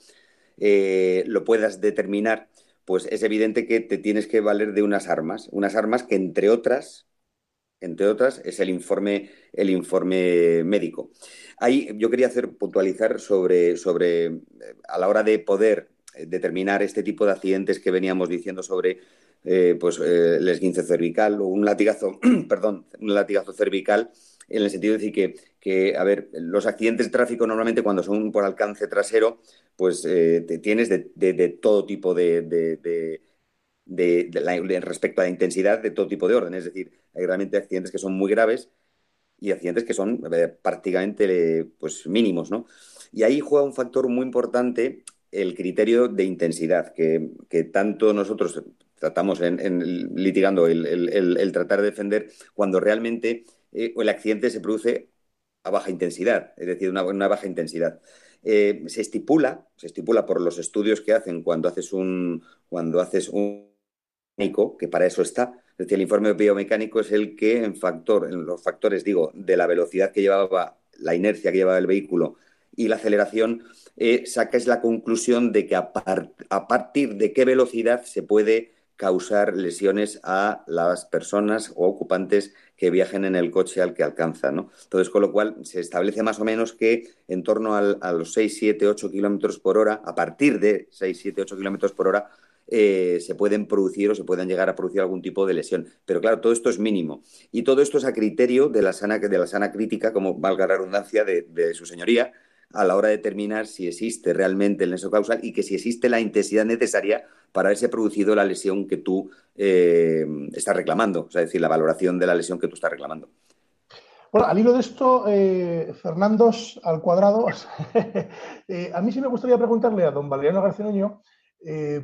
eh, lo puedas determinar, pues es evidente que te tienes que valer de unas armas, unas armas que, entre otras, entre otras, es el informe, el informe médico. Ahí yo quería hacer puntualizar sobre, sobre eh, a la hora de poder eh, determinar este tipo de accidentes que veníamos diciendo sobre eh, pues, el esguince cervical o un latigazo, <clears throat> perdón, un latigazo cervical, en el sentido de decir que, que, a ver, los accidentes de tráfico normalmente cuando son por alcance trasero, pues te tienes de, todo tipo de de, respecto a la intensidad de todo tipo de orden. Es decir, hay realmente accidentes que son muy graves y accidentes que son eh, prácticamente pues, mínimos. ¿no? Y ahí juega un factor muy importante el criterio de intensidad, que, tanto nosotros tratamos en, litigando el, tratar de defender cuando realmente eh, el accidente se produce a baja intensidad, es decir, una, una baja intensidad. Eh, se estipula, se estipula por los estudios que hacen cuando haces un, cuando haces un que para eso está. Es decir, el informe biomecánico es el que en factor, en los factores, digo, de la velocidad que llevaba, la inercia que llevaba el vehículo y la aceleración, eh, sacas la conclusión de que a, partir de qué velocidad se puede causar lesiones a las personas o ocupantes que viajen en el coche al que alcanza. ¿no? Entonces, con lo cual se establece más o menos que en torno a los 6, 7, 8 kilómetros por hora, a partir de 6, 7, 8 kilómetros por hora, eh, se pueden producir o se pueden llegar a producir algún tipo de lesión. Pero claro, todo esto es mínimo. Y todo esto es a criterio de la sana, crítica, como valga la redundancia, de su señoría, a la hora de determinar si existe realmente el nexo causal y que si existe la intensidad necesaria para haberse producido la lesión que tú eh, estás reclamando, es decir, la valoración de la lesión que tú estás reclamando. Bueno, al hilo de esto, eh, Fernando al cuadrado, <laughs> eh, a mí sí me gustaría preguntarle a don Valeriano García Nuño,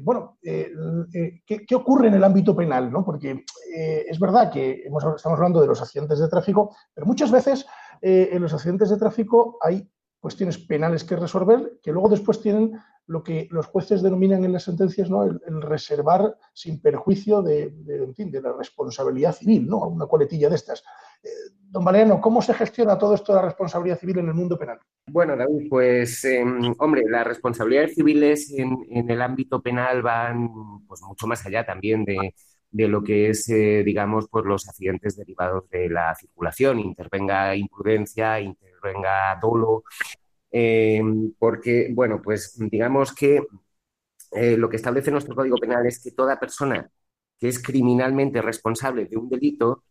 bueno, ¿qué, ocurre en el ámbito penal? ¿no? Porque es verdad que estamos hablando de los accidentes de tráfico, pero muchas veces en los accidentes de tráfico hay cuestiones penales que resolver, que luego después tienen lo que los jueces denominan en las sentencias ¿no? el, reservar sin perjuicio de, de, la responsabilidad civil, ¿no? una coletilla de estas. Eh, don Valeriano, ¿cómo se gestiona todo esto de la responsabilidad civil en el mundo penal? Bueno, David, pues, em, hombre, las responsabilidades civiles en, en, el ámbito penal van pues, mucho más allá también de, de lo que es, eh, digamos, pues los accidentes derivados de la circulación, intervenga imprudencia, intervenga dolo, eh, porque, bueno, pues digamos que eh, lo que establece nuestro Código Penal es que toda persona que es criminalmente responsable de un delito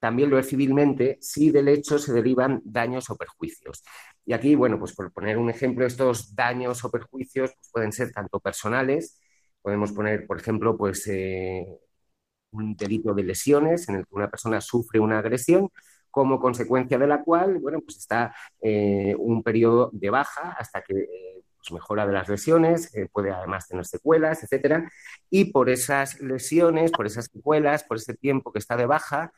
también lo es civilmente si del hecho se derivan daños o perjuicios. Y aquí, bueno, pues por poner un ejemplo, estos daños o perjuicios pues, pueden ser tanto personales, podemos poner, por ejemplo, pues un delito de lesiones en el que una persona sufre una agresión como consecuencia de la cual, bueno, pues está eh, un periodo de baja hasta que eh, pues mejora de las lesiones, eh, puede además tener secuelas, etcétera, y por esas lesiones, por esas secuelas, por ese tiempo que está de baja,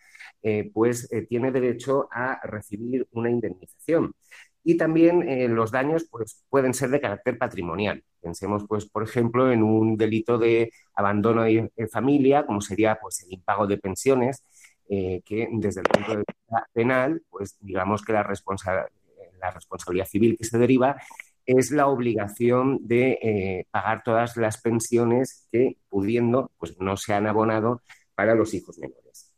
pues tiene derecho a recibir una indemnización. Y también los daños pues, pueden ser de carácter patrimonial. Pensemos, pues, por ejemplo, en un delito de abandono de familia, como sería pues, el impago de pensiones, eh, que desde el punto de vista penal, pues digamos que la, responsabilidad civil que se deriva es la obligación de eh, pagar todas las pensiones que, pudiendo, pues no se han abonado para los hijos menores.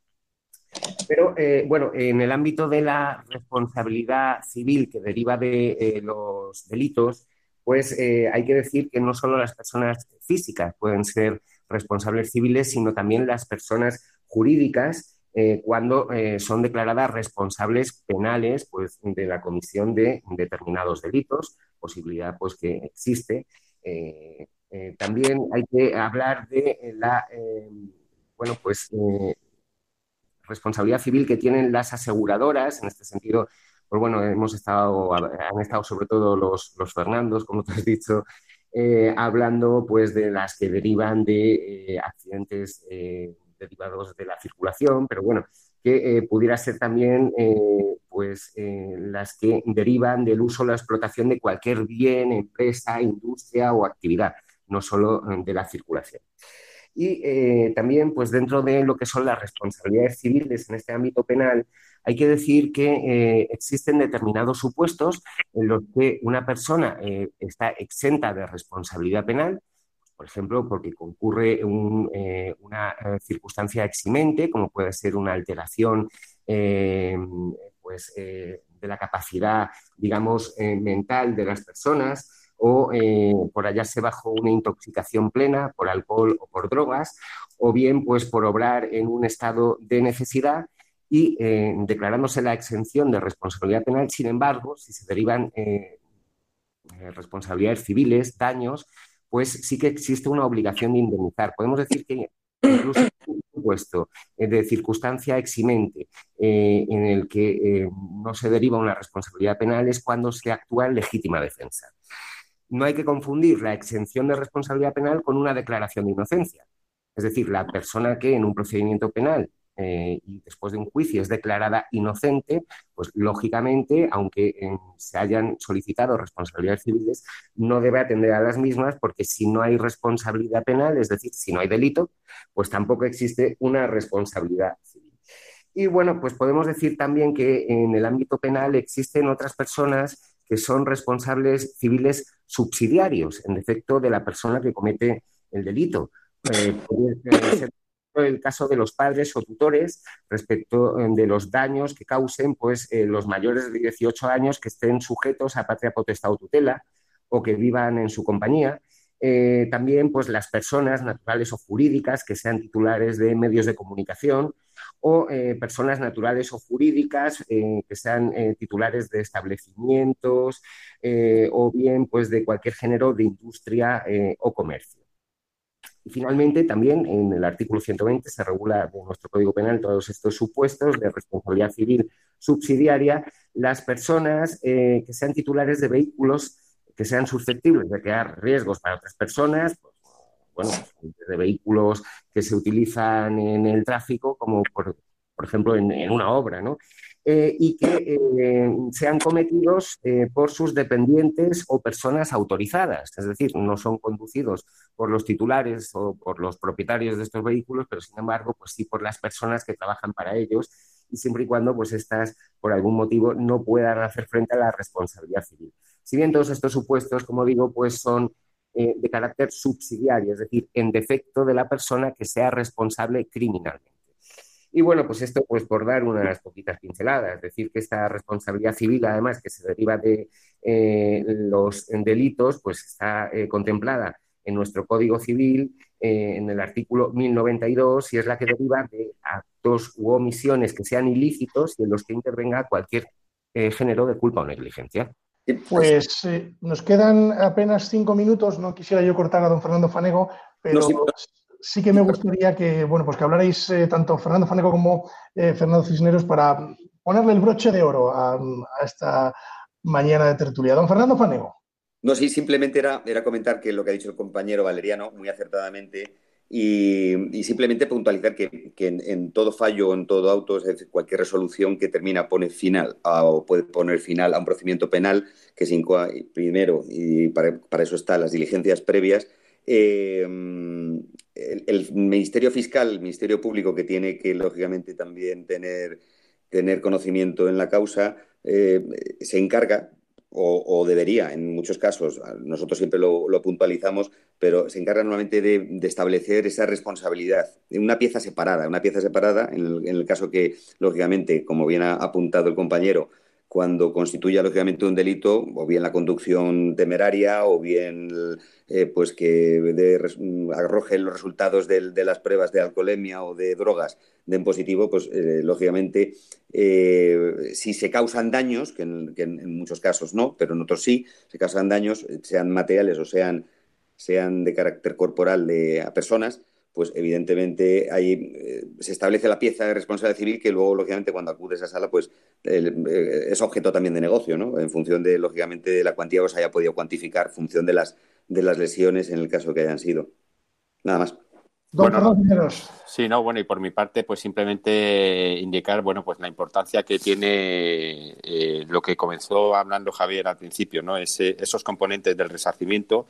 Pero, eh, bueno, en el ámbito de la responsabilidad civil que deriva de los delitos, pues hay que decir que no solo las personas físicas pueden ser responsables civiles, sino también las personas jurídicas eh, cuando eh, son declaradas responsables penales pues, de la comisión de determinados delitos, posibilidad pues, que existe. también hay que hablar de la bueno, pues, responsabilidad civil que tienen las aseguradoras, en este sentido pues bueno, hemos estado, han estado sobre todo los, los Fernandos, como tú has dicho, eh, hablando pues de las que derivan de eh, accidentes eh, derivados de la circulación, pero bueno, que pudiera ser también pues las que derivan del uso o la explotación de cualquier bien, empresa, industria o actividad, no solo de la circulación. Y también, pues dentro de lo que son las responsabilidades civiles en este ámbito penal, hay que decir que eh, existen determinados supuestos en los que una persona eh, está exenta de responsabilidad penal, por ejemplo, porque concurre eh, una circunstancia eximente, como puede ser una alteración pues, de la capacidad, digamos, mental de las personas, o por hallarse bajo una intoxicación plena por alcohol o por drogas, o bien pues por obrar en un estado de necesidad y eh, declarándose la exención de responsabilidad penal, sin embargo, si se derivan eh, eh, responsabilidades civiles, daños, pues sí que existe una obligación de indemnizar. Podemos decir que incluso <coughs> un supuesto de circunstancia eximente en el que no se deriva una responsabilidad penal es cuando se actúa en legítima defensa. No hay que confundir la exención de responsabilidad penal con una declaración de inocencia. Es decir, la persona que en un procedimiento penal eh, y después de un juicio es declarada inocente, pues lógicamente, aunque eh, se hayan solicitado responsabilidades civiles, no debe atender a las mismas porque si no hay responsabilidad penal, es decir, si no hay delito, pues tampoco existe una responsabilidad civil. Y bueno, pues podemos decir también que en el ámbito penal existen otras personas que son responsables civiles subsidiarios en defecto de la persona que comete el delito puede ser el caso de los padres o tutores respecto de los daños que causen pues, los mayores de 18 años que estén sujetos a patria potestad o tutela o que vivan en su compañía. también pues, las personas naturales o jurídicas que sean titulares de medios de comunicación o eh, personas naturales o jurídicas eh, que sean eh, titulares de establecimientos o bien pues de cualquier género de industria o comercio. Y finalmente, también en el artículo 120 se regula en nuestro Código Penal todos estos supuestos de responsabilidad civil subsidiaria, las personas que sean titulares de vehículos que sean susceptibles de crear riesgos para otras personas, pues, bueno, de vehículos que se utilizan en el tráfico, como por, ejemplo en, una obra, ¿no? Eh, y que eh, sean cometidos eh, por sus dependientes o personas autorizadas, es decir, no son conducidos por los titulares o por los propietarios de estos vehículos, pero sin embargo, pues sí por las personas que trabajan para ellos y siempre y cuando pues estas por algún motivo no puedan hacer frente a la responsabilidad civil. Si bien todos estos supuestos, como digo, pues son de carácter subsidiario, es decir, en defecto de la persona que sea responsable criminalmente. Y bueno, pues esto pues por dar unas poquitas pinceladas, decir, que esta responsabilidad civil, además que se deriva de eh, los delitos, pues está eh, contemplada en nuestro Código Civil en el artículo 1092 y es la que deriva de actos u omisiones que sean ilícitos y en los que intervenga cualquier género de culpa o negligencia. Pues eh, nos quedan apenas cinco minutos. No quisiera yo cortar a don Fernando Fanego, pero sí, que me gustaría que, bueno, pues que hablarais eh, tanto Fernando Fanego como eh, Fernando Cisneros para ponerle el broche de oro a, esta mañana de tertulia. Don Fernando Fanego. No, sí, simplemente era, comentar que lo que ha dicho el compañero Valeriano, muy acertadamente, y, simplemente puntualizar que, en, todo fallo, en todo auto, es cualquier resolución que termina pone final o puede poner final a un procedimiento penal, que sin primero, y para, eso están las diligencias previas, eh, el, Ministerio Fiscal, el Ministerio Público, que tiene que, lógicamente, también tener, tener conocimiento en la causa, eh, se encarga o, debería, en muchos casos, nosotros siempre lo, puntualizamos, pero se encarga normalmente de, establecer esa responsabilidad, una pieza separada, una pieza separada, en en el, caso que, lógicamente, como bien ha apuntado el compañero, cuando constituya lógicamente un delito, o bien la conducción temeraria, o bien eh, pues que arroje los resultados de, las pruebas de alcoholemia o de drogas den positivo, pues eh, lógicamente eh, si se causan daños, que en, muchos casos no, pero en otros sí, se causan daños, sean materiales o sean, sean de carácter corporal de, a personas, pues evidentemente ahí eh, se establece la pieza de responsabilidad civil que luego, lógicamente, cuando acude a esa sala, pues eh, es objeto también de negocio, ¿no? En función de, lógicamente, de la cuantía que se haya podido cuantificar, función de las, de las lesiones en el caso que hayan sido. Nada más. Bueno, sí, no, bueno, y por mi parte, pues simplemente indicar, bueno, pues la importancia que tiene eh, lo que comenzó hablando Javier al principio, ¿no? esos componentes del resarcimiento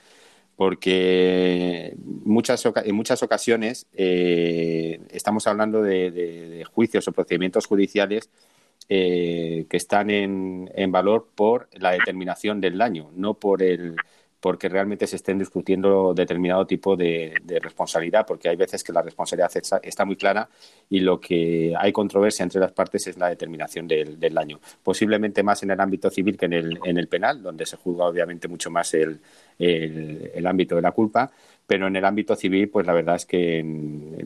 porque muchas, en muchas ocasiones eh, estamos hablando de, juicios o procedimientos judiciales eh, que están en, en, valor por la determinación del daño, no por el porque realmente se estén discutiendo determinado tipo de, responsabilidad, porque hay veces que la responsabilidad está, muy clara y lo que hay controversia entre las partes es la determinación del, daño. Posiblemente más en el ámbito civil que en el, en el penal, donde se juzga obviamente mucho más el, el, ámbito de la culpa, pero en el ámbito civil, pues la verdad es que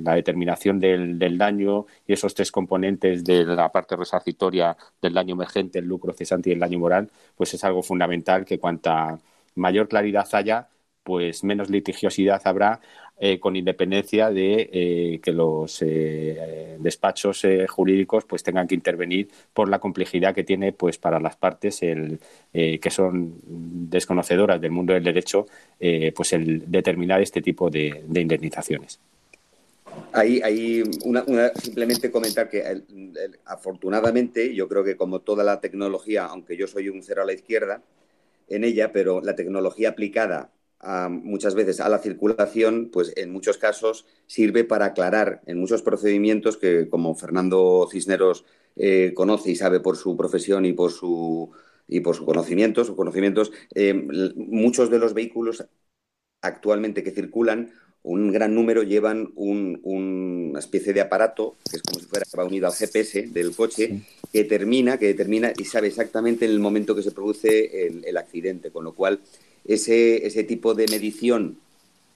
la determinación del, del, daño y esos tres componentes de la parte resarcitoria del daño emergente, el lucro cesante y el daño moral, pues es algo fundamental que cuanta mayor claridad haya, pues menos litigiosidad habrá eh, con independencia de eh, que los eh, despachos jurídicos pues tengan que intervenir por la complejidad que tiene pues para las partes el, que son desconocedoras del mundo del derecho pues el determinar este tipo de, indemnizaciones. Ahí, simplemente comentar que afortunadamente yo creo que como toda la tecnología, aunque yo soy un cero a la izquierda, en ella, pero la tecnología aplicada muchas veces a la circulación, pues en muchos casos sirve para aclarar en muchos procedimientos que, como Fernando Cisneros eh, conoce y sabe por su profesión y por su y por su conocimiento, sus conocimientos, eh, muchos de los vehículos actualmente que circulan un gran número llevan una especie de aparato, que es como si fuera va unido al GPS del coche, que determina, que determina y sabe exactamente en el momento que se produce el, accidente, con lo cual ese, ese tipo de medición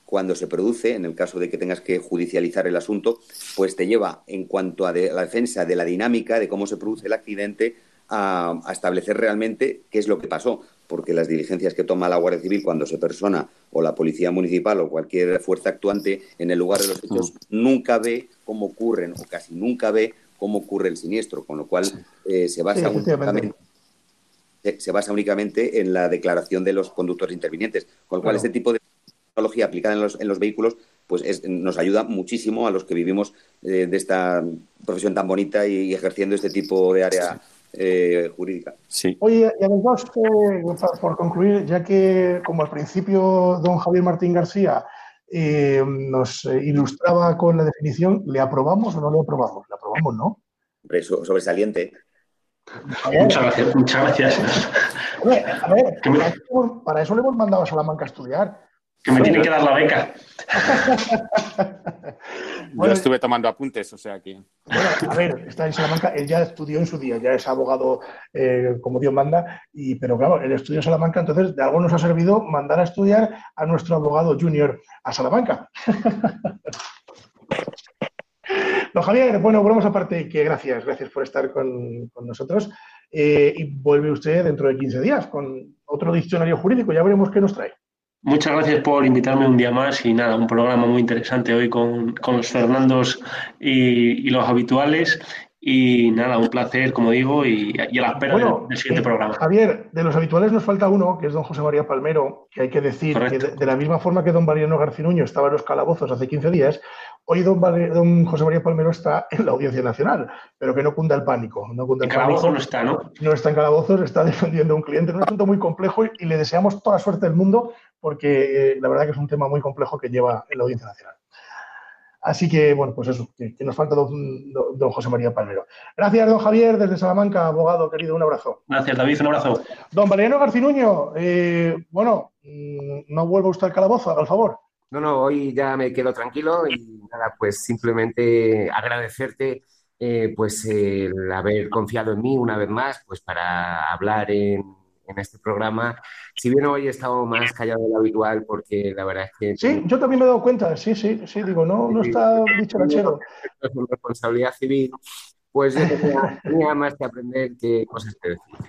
cuando se produce, en el caso de que tengas que judicializar el asunto, pues te lleva en cuanto a la defensa de la dinámica de cómo se produce el accidente a, establecer realmente qué es lo que pasó, porque las diligencias que toma la Guardia Civil cuando se persona o la Policía Municipal o cualquier fuerza actuante en el lugar de los hechos mm. nunca ve cómo ocurren o casi nunca ve cómo ocurre el siniestro, con lo cual eh, se basa únicamente se basa únicamente en la declaración de los conductores intervinientes, con lo cual este tipo de tecnología aplicada en los, en los vehículos pues nos ayuda muchísimo a los que vivimos eh, de esta profesión tan bonita y ejerciendo este tipo de área eh, jurídica. Sí. Oye, y además, eh, por concluir, ya que como al principio don Javier Martín García eh, nos ilustraba con la definición, ¿le aprobamos o no le aprobamos? Le aprobamos, ¿no? sobresaliente. Muchas gracias. Muchas gracias. a ver, para, eso, le hemos mandado a Salamanca a estudiar. Que me tiene que dar la beca. <laughs> Yo estuve tomando apuntes, o sea que. Bueno, a ver, está en Salamanca, él ya estudió en su día, ya es abogado eh, como Dios manda, y, pero claro, él estudió en Salamanca, entonces de algo nos ha servido mandar a estudiar a nuestro abogado junior a Salamanca. <laughs> Don Javier, bueno, volvemos aparte que gracias, gracias por estar con, nosotros. Eh, y vuelve usted dentro de 15 días con otro diccionario jurídico, ya veremos qué nos trae. Muchas gracias por invitarme un día más y nada, un programa muy interesante hoy con, los Fernandos y, los habituales. Y nada, un placer, como digo, y, a la espera del, siguiente eh, programa. Javier, de los habituales nos falta uno, que es don José María Palmero, que hay que decir que de, la misma forma que don Mariano Garcinuño estaba en los calabozos hace 15 días, hoy don, José María Palmero está en la Audiencia Nacional, pero que no cunda el pánico. No cunda el en calabozos no está, ¿no? No está en calabozos, está defendiendo a un cliente. Es un asunto muy complejo y le deseamos toda suerte del mundo porque eh, la verdad que es un tema muy complejo que lleva en la Audiencia Nacional. Así que, bueno, pues eso, que, nos falta don, José María Palmero. Gracias, don Javier, desde Salamanca, abogado querido, un abrazo. Gracias, David, un abrazo. Don Valeriano Garcinuño, eh, bueno, mm, no vuelva usted al calabozo, haga el favor. No, no, hoy ya me quedo tranquilo y nada, pues simplemente agradecerte eh, pues el haber confiado en mí una vez más, pues para hablar en en este programa. Si bien hoy he estado más callado de lo habitual, porque la verdad es que. Sí, yo también me he dado cuenta, sí, sí, sí, digo, no, no está dicho ranchero. responsabilidad civil, pues yo <laughs> tenía, más que aprender que cosas que decir.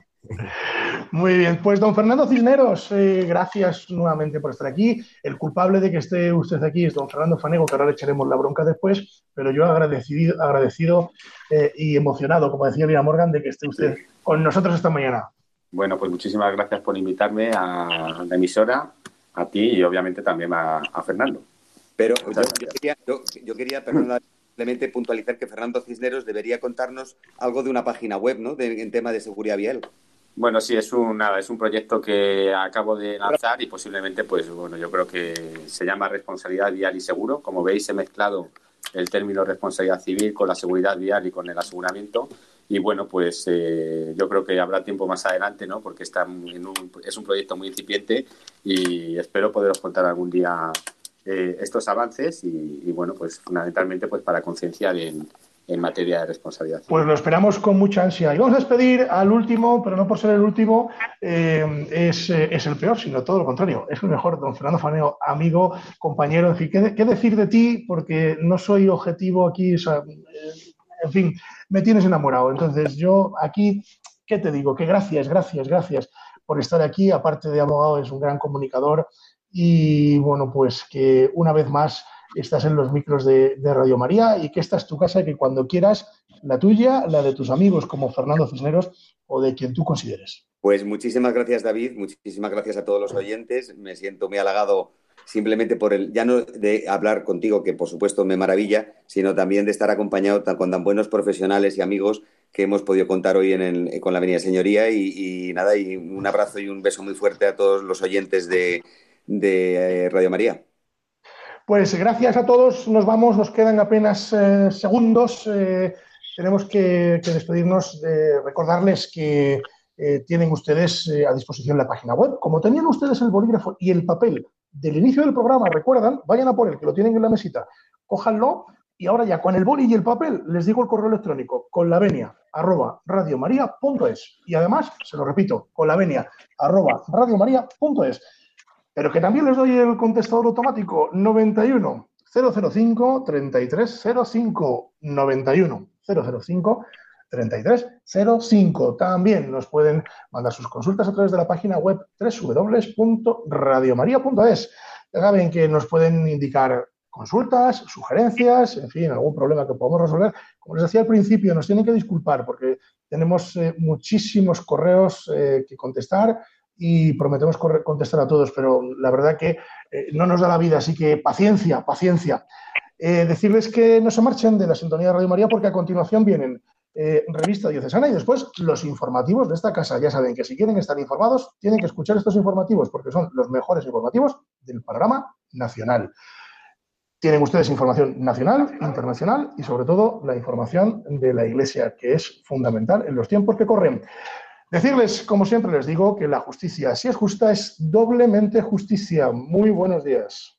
Muy bien, pues don Fernando Cisneros, eh, gracias nuevamente por estar aquí. El culpable de que esté usted aquí es don Fernando Fanego, que ahora le echaremos la bronca después, pero yo agradecido, agradecido eh, y emocionado, como decía Lina Morgan, de que esté usted con nosotros esta mañana. Bueno, pues muchísimas gracias por invitarme a la emisora, a ti y obviamente también a, Fernando. Pero yo, quería, simplemente puntualizar que Fernando Cisneros debería contarnos algo de una página web, ¿no? en tema de seguridad vial. Bueno, sí, es un, nada, es un proyecto que acabo de lanzar y posiblemente, pues bueno, yo creo que se llama responsabilidad vial y seguro. Como veis, he mezclado el término responsabilidad civil con la seguridad vial y con el aseguramiento y bueno, pues eh, yo creo que habrá tiempo más adelante, ¿no? Porque está en un, es un proyecto muy incipiente y espero poderos contar algún día eh, estos avances y, bueno, pues fundamentalmente pues para concienciar en, en, materia de responsabilidad. Pues lo esperamos con mucha ansia. Y vamos a despedir al último, pero no por ser el último, eh, es, es, el peor, sino todo lo contrario. Es el mejor, don Fernando Faneo, amigo, compañero. En fin, ¿qué, decir de ti? Porque no soy objetivo aquí. En fin, me tienes enamorado. Entonces, yo aquí, ¿qué te digo? Que gracias, gracias, gracias por estar aquí. Aparte de abogado, es un gran comunicador. Y bueno, pues que una vez más estás en los micros de, Radio María y que esta es tu casa, que cuando quieras, la tuya, la de tus amigos como Fernando Cisneros o de quien tú consideres. Pues muchísimas gracias, David. Muchísimas gracias a todos los oyentes. Me siento muy halagado simplemente por el, ya no de hablar contigo, que por supuesto me maravilla, sino también de estar acompañado con tan buenos profesionales y amigos que hemos podido contar hoy en con la Avenida Señoría. Y, nada, y un abrazo y un beso muy fuerte a todos los oyentes de, eh, Radio María. Pues gracias a todos, nos vamos, nos quedan apenas eh, segundos. Eh, tenemos que, despedirnos, de recordarles que tienen ustedes a disposición la página web. Como tenían ustedes el bolígrafo y el papel del inicio del programa, recuerdan, vayan a por el que lo tienen en la mesita, cójanlo y ahora ya con el boli y el papel les digo el correo electrónico con la venia arroba radiomaria.es y además, se lo repito, con la venia arroba radiomaria.es pero que también les doy el contestador automático 91 005 3305 91 005 3305. También nos pueden mandar sus consultas a través de la página web www.radiomaria.es. Ya saben que nos pueden indicar consultas, sugerencias, en fin, algún problema que podamos resolver. Como les decía al principio, nos tienen que disculpar porque tenemos eh, muchísimos correos eh, que contestar y prometemos contestar a todos, pero la verdad que eh, no nos da la vida, así que paciencia, paciencia. decirles que no se marchen de la sintonía de Radio María porque a continuación vienen eh, revista diocesana y después los informativos de esta casa. Ya saben que si quieren estar informados, tienen que escuchar estos informativos porque son los mejores informativos del panorama nacional. Tienen ustedes información nacional, internacional y sobre todo la información de la Iglesia, que es fundamental en los tiempos que corren. Decirles, como siempre les digo, que la justicia, si es justa, es doblemente justicia. Muy buenos días.